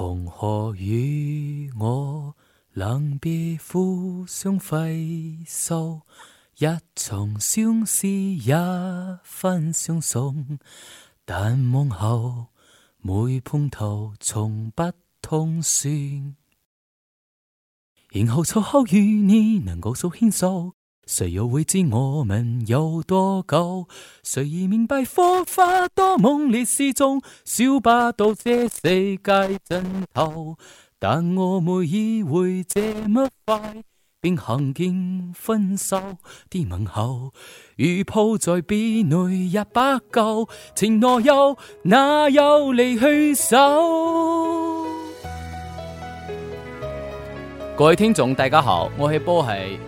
同何与我能别互相挥手？一场相思一分相送，但往后每碰头从不通算。然后凑好与你能够诉牵手，谁又会知我们有多久？谁已明白火花多猛烈是种，小不到这世界尽头，但我没以为这么快。便行径分手的问候，如抱在臂内也不够，情懦又哪有离去手？各位听众，大家好，我是波系。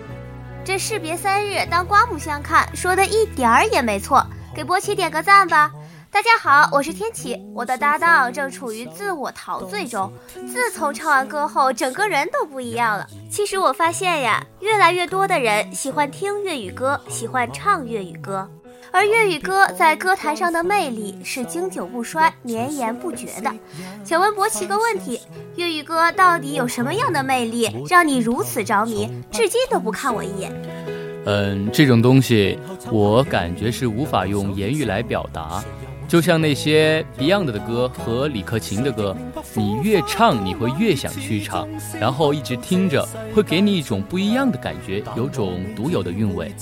这士别三日，当刮目相看，说的一点儿也没错，给波奇点个赞吧。大家好，我是天启，我的搭档正处于自我陶醉中。自从唱完歌后，整个人都不一样了。其实我发现呀，越来越多的人喜欢听粤语歌，喜欢唱粤语歌，而粤语歌在歌坛上的魅力是经久不衰、绵延不绝的。请问博奇个问题：粤语歌到底有什么样的魅力，让你如此着迷，至今都不看我一眼？嗯，这种东西，我感觉是无法用言语来表达。就像那些 Beyond 的歌和李克勤的歌，你越唱你会越想去唱，然后一直听着，会给你一种不一样的感觉，有种独有的韵味。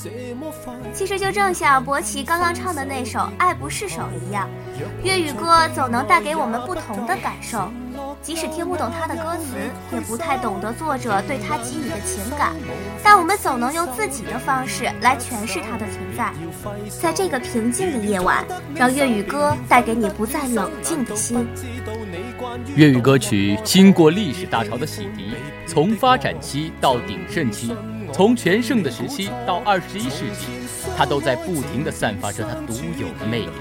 其实就正像博奇刚刚唱的那首《爱不释手》一样，粤语歌总能带给我们不同的感受。即使听不懂他的歌词，也不太懂得作者对他给予的情感，但我们总能用自己的方式来诠释他的存在。在这个平静的夜晚，让粤语歌带给你不再冷静的心。粤语歌曲经过历史大潮的洗涤，从发展期到鼎盛期，从全盛的时期到二十一世纪，它都在不停地散发着它独有的魅力，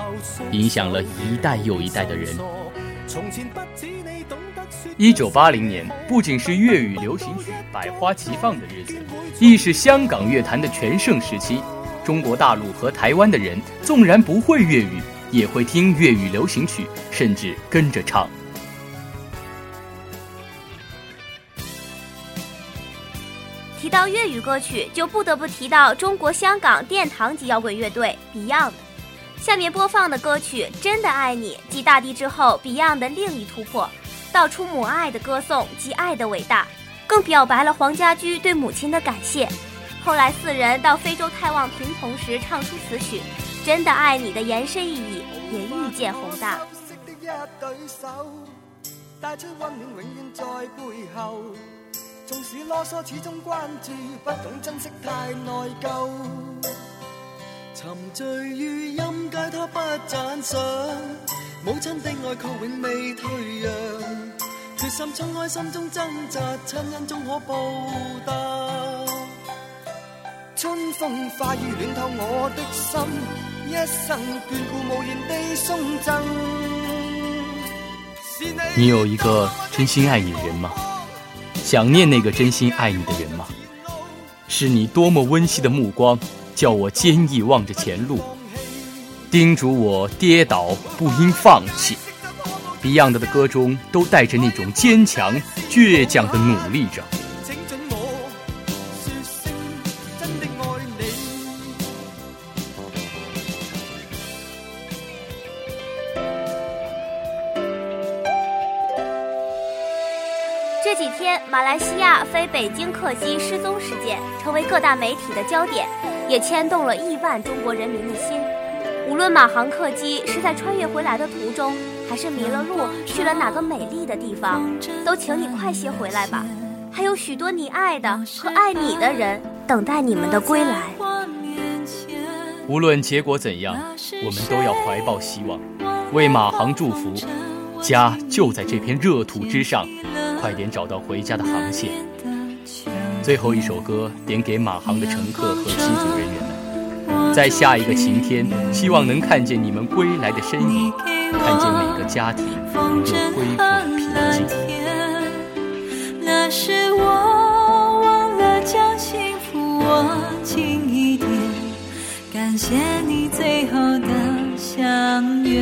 影响了一代又一代的人。一九八零年不仅是粤语流行曲百花齐放的日子，亦是香港乐坛的全盛时期。中国大陆和台湾的人纵然不会粤语，也会听粤语流行曲，甚至跟着唱。提到粤语歌曲，就不得不提到中国香港殿堂级摇滚乐队 Beyond。下面播放的歌曲《真的爱你》，继《大地》之后，Beyond 的另一突破。道出母爱的歌颂及爱的伟大，更表白了黄家驹对母亲的感谢。后来四人到非洲探望贫童时，唱出此曲，真的爱你的延伸意义也愈见宏大。纵使啰嗦，始终关注，不懂珍惜太内疚沉醉于音阶，他不赞赏。母亲的爱却永未退让，决心冲开心中挣扎，亲恩终可报答。春风化雨暖透我的心，一生眷顾无言地送赠。你有一个真心爱你的人吗？想念那个真心爱你的人吗？是你多么温馨的目光。叫我坚毅望着前路，叮嘱我跌倒不应放弃。Beyond 的歌中都带着那种坚强、倔强的努力着。这几天，马来西亚飞北京客机失踪事件成为各大媒体的焦点。也牵动了亿万中国人民的心。无论马航客机是在穿越回来的途中，还是迷了路去了哪个美丽的地方，都请你快些回来吧。还有许多你爱的和爱你的人等待你们的归来。无论结果怎样，我们都要怀抱希望，为马航祝福。家就在这片热土之上，快点找到回家的航线。最后一首歌点给马航的乘客和机组人员们，在下一个晴天，希望能看见你们归来的身影，看见每个家庭又恢复了平静。那是我忘了将幸福握紧一点，感谢你最后的相约。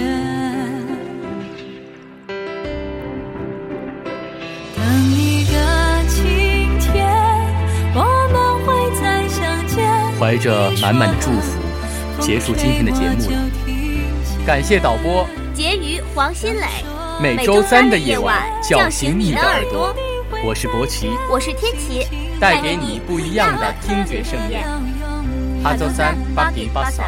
怀着满满的祝福，结束今天的节目了。感谢导播婕妤黄新磊。每周三的夜晚叫醒你的耳朵，我是博奇，我是天奇，带给你不一样的听觉盛宴。下周三八点八十。